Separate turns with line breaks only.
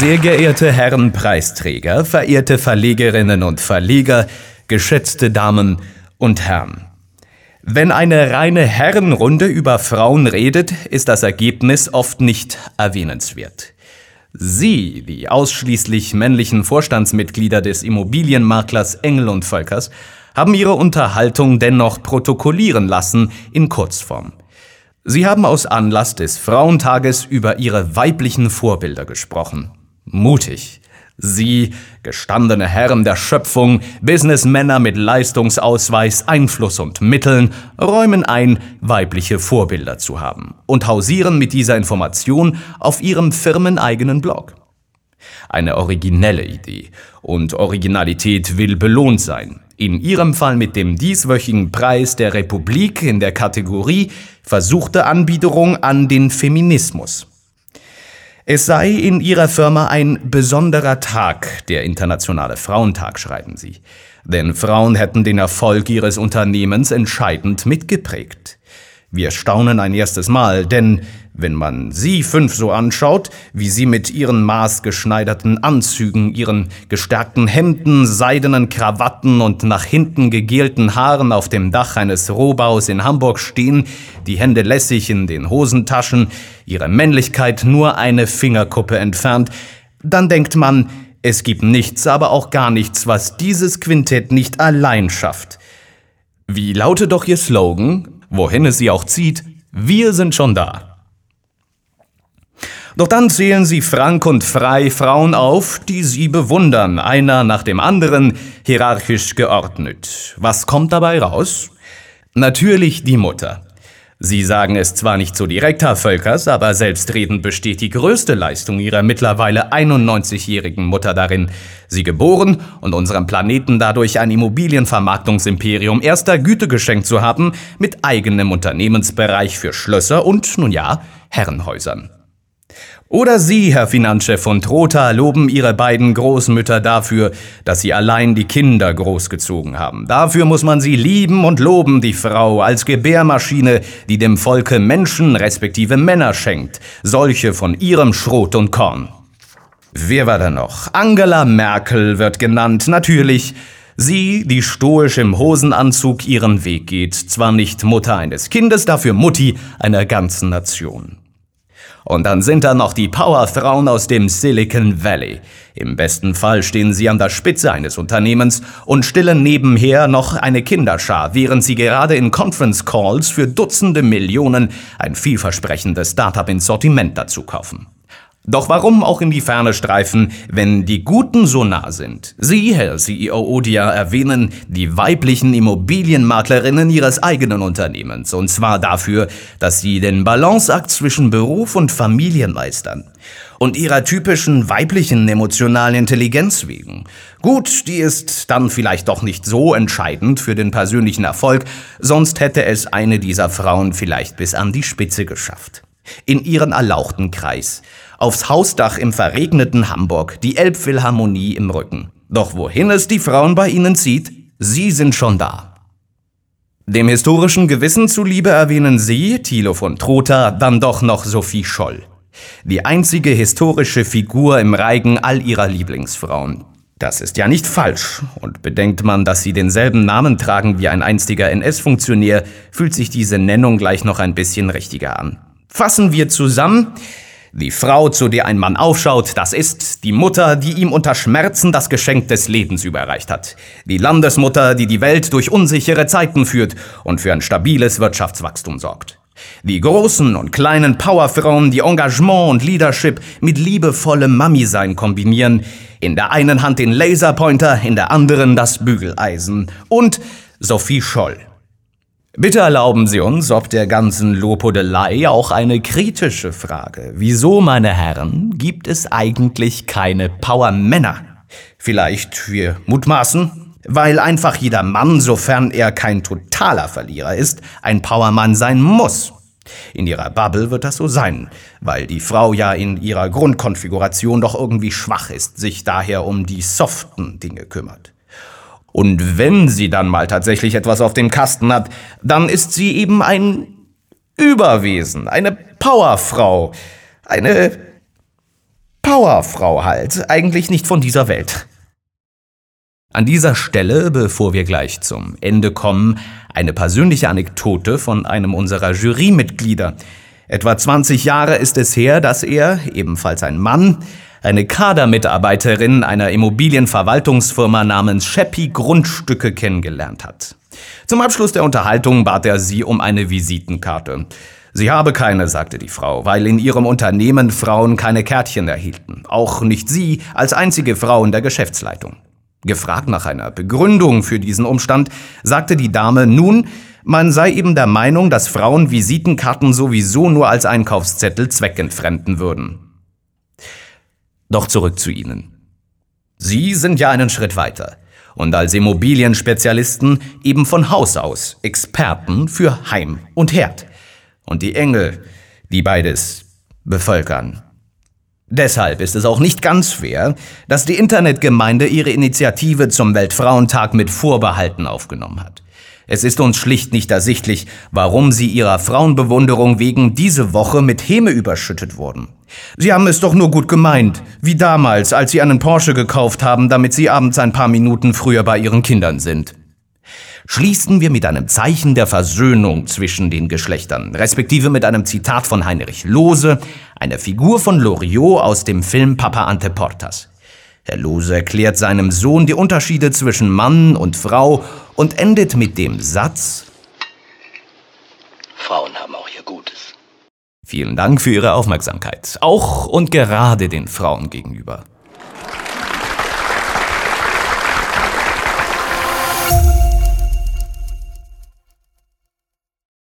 Sehr geehrte Herren Preisträger, verehrte Verlegerinnen und Verleger, geschätzte Damen und Herren. Wenn eine reine Herrenrunde über Frauen redet, ist das Ergebnis oft nicht erwähnenswert. Sie, die ausschließlich männlichen Vorstandsmitglieder des Immobilienmaklers Engel und Völkers, haben ihre Unterhaltung dennoch protokollieren lassen in Kurzform. Sie haben aus Anlass des Frauentages über ihre weiblichen Vorbilder gesprochen. Mutig. Sie, gestandene Herren der Schöpfung, Businessmänner mit Leistungsausweis, Einfluss und Mitteln, räumen ein, weibliche Vorbilder zu haben und hausieren mit dieser Information auf ihrem firmeneigenen Blog. Eine originelle Idee. Und Originalität will belohnt sein. In ihrem Fall mit dem dieswöchigen Preis der Republik in der Kategorie versuchte Anbiederung an den Feminismus. Es sei in ihrer Firma ein besonderer Tag, der Internationale Frauentag, schreiben sie. Denn Frauen hätten den Erfolg ihres Unternehmens entscheidend mitgeprägt. Wir staunen ein erstes Mal, denn wenn man sie fünf so anschaut, wie sie mit ihren maßgeschneiderten Anzügen, ihren gestärkten Hemden, seidenen Krawatten und nach hinten gegelten Haaren auf dem Dach eines Rohbaus in Hamburg stehen, die Hände lässig in den Hosentaschen, ihre Männlichkeit nur eine Fingerkuppe entfernt, dann denkt man, es gibt nichts, aber auch gar nichts, was dieses Quintett nicht allein schafft. Wie lautet doch ihr Slogan? Wohin es sie auch zieht, wir sind schon da. Doch dann zählen sie frank und frei Frauen auf, die sie bewundern, einer nach dem anderen, hierarchisch geordnet. Was kommt dabei raus? Natürlich die Mutter. Sie sagen es zwar nicht so direkt, Herr Völkers, aber selbstredend besteht die größte Leistung Ihrer mittlerweile 91-jährigen Mutter darin, Sie geboren und unserem Planeten dadurch ein Immobilienvermarktungsimperium erster Güte geschenkt zu haben, mit eigenem Unternehmensbereich für Schlösser und, nun ja, Herrenhäusern. Oder Sie, Herr Finanzchef von Trotha, loben Ihre beiden Großmütter dafür, dass sie allein die Kinder großgezogen haben. Dafür muss man sie lieben und loben, die Frau, als Gebärmaschine, die dem Volke Menschen respektive Männer schenkt, solche von ihrem Schrot und Korn. Wer war da noch? Angela Merkel wird genannt, natürlich. Sie, die stoisch im Hosenanzug ihren Weg geht, zwar nicht Mutter eines Kindes, dafür Mutti einer ganzen Nation. Und dann sind da noch die Powerfrauen aus dem Silicon Valley. Im besten Fall stehen sie an der Spitze eines Unternehmens und stillen nebenher noch eine Kinderschar, während sie gerade in Conference Calls für Dutzende Millionen ein vielversprechendes Startup ins Sortiment dazu kaufen. Doch warum auch in die Ferne streifen, wenn die Guten so nah sind? Sie, Herr CEO Odia, erwähnen die weiblichen Immobilienmaklerinnen Ihres eigenen Unternehmens, und zwar dafür, dass sie den Balanceakt zwischen Beruf und Familie meistern. Und ihrer typischen weiblichen emotionalen Intelligenz wegen. Gut, die ist dann vielleicht doch nicht so entscheidend für den persönlichen Erfolg, sonst hätte es eine dieser Frauen vielleicht bis an die Spitze geschafft. In ihren erlauchten Kreis aufs Hausdach im verregneten Hamburg, die Elbphilharmonie im Rücken. Doch wohin es die Frauen bei ihnen zieht, sie sind schon da. Dem historischen Gewissen zuliebe erwähnen Sie, Thilo von Trotha, dann doch noch Sophie Scholl. Die einzige historische Figur im Reigen all ihrer Lieblingsfrauen. Das ist ja nicht falsch. Und bedenkt man, dass sie denselben Namen tragen wie ein einstiger NS-Funktionär, fühlt sich diese Nennung gleich noch ein bisschen richtiger an. Fassen wir zusammen. Die Frau, zu der ein Mann aufschaut, das ist die Mutter, die ihm unter Schmerzen das Geschenk des Lebens überreicht hat. Die Landesmutter, die die Welt durch unsichere Zeiten führt und für ein stabiles Wirtschaftswachstum sorgt. Die großen und kleinen Powerfrauen, die Engagement und Leadership mit liebevollem Mami-Sein kombinieren. In der einen Hand den Laserpointer, in der anderen das Bügeleisen. Und Sophie Scholl, Bitte erlauben Sie uns, ob der ganzen Lobhudelei, auch eine kritische Frage. Wieso, meine Herren, gibt es eigentlich keine Power-Männer? Vielleicht, wir mutmaßen, weil einfach jeder Mann, sofern er kein totaler Verlierer ist, ein Powermann sein muss. In ihrer Bubble wird das so sein, weil die Frau ja in ihrer Grundkonfiguration doch irgendwie schwach ist, sich daher um die soften Dinge kümmert. Und wenn sie dann mal tatsächlich etwas auf dem Kasten hat, dann ist sie eben ein Überwesen, eine Powerfrau, eine Power Mauerfrau halt, eigentlich nicht von dieser Welt. An dieser Stelle, bevor wir gleich zum Ende kommen, eine persönliche Anekdote von einem unserer Jurymitglieder. Etwa 20 Jahre ist es her, dass er, ebenfalls ein Mann, eine Kadermitarbeiterin einer Immobilienverwaltungsfirma namens Scheppi Grundstücke kennengelernt hat. Zum Abschluss der Unterhaltung bat er sie um eine Visitenkarte. Sie habe keine, sagte die Frau, weil in ihrem Unternehmen Frauen keine Kärtchen erhielten. Auch nicht sie als einzige Frau in der Geschäftsleitung. Gefragt nach einer Begründung für diesen Umstand, sagte die Dame nun, man sei eben der Meinung, dass Frauen Visitenkarten sowieso nur als Einkaufszettel zweckentfremden würden. Doch zurück zu Ihnen. Sie sind ja einen Schritt weiter und als Immobilienspezialisten eben von Haus aus Experten für Heim und Herd. Und die Engel, die beides bevölkern. Deshalb ist es auch nicht ganz fair, dass die Internetgemeinde ihre Initiative zum Weltfrauentag mit Vorbehalten aufgenommen hat. Es ist uns schlicht nicht ersichtlich, warum sie ihrer Frauenbewunderung wegen diese Woche mit Häme überschüttet wurden. Sie haben es doch nur gut gemeint, wie damals, als sie einen Porsche gekauft haben, damit sie abends ein paar Minuten früher bei ihren Kindern sind schließen wir mit einem Zeichen der Versöhnung zwischen den Geschlechtern, respektive mit einem Zitat von Heinrich Lohse, einer Figur von Loriot aus dem Film Papa Ante Portas. Herr Lohse erklärt seinem Sohn die Unterschiede zwischen Mann und Frau und endet mit dem Satz
Frauen haben auch ihr Gutes.
Vielen Dank für Ihre Aufmerksamkeit, auch und gerade den Frauen gegenüber.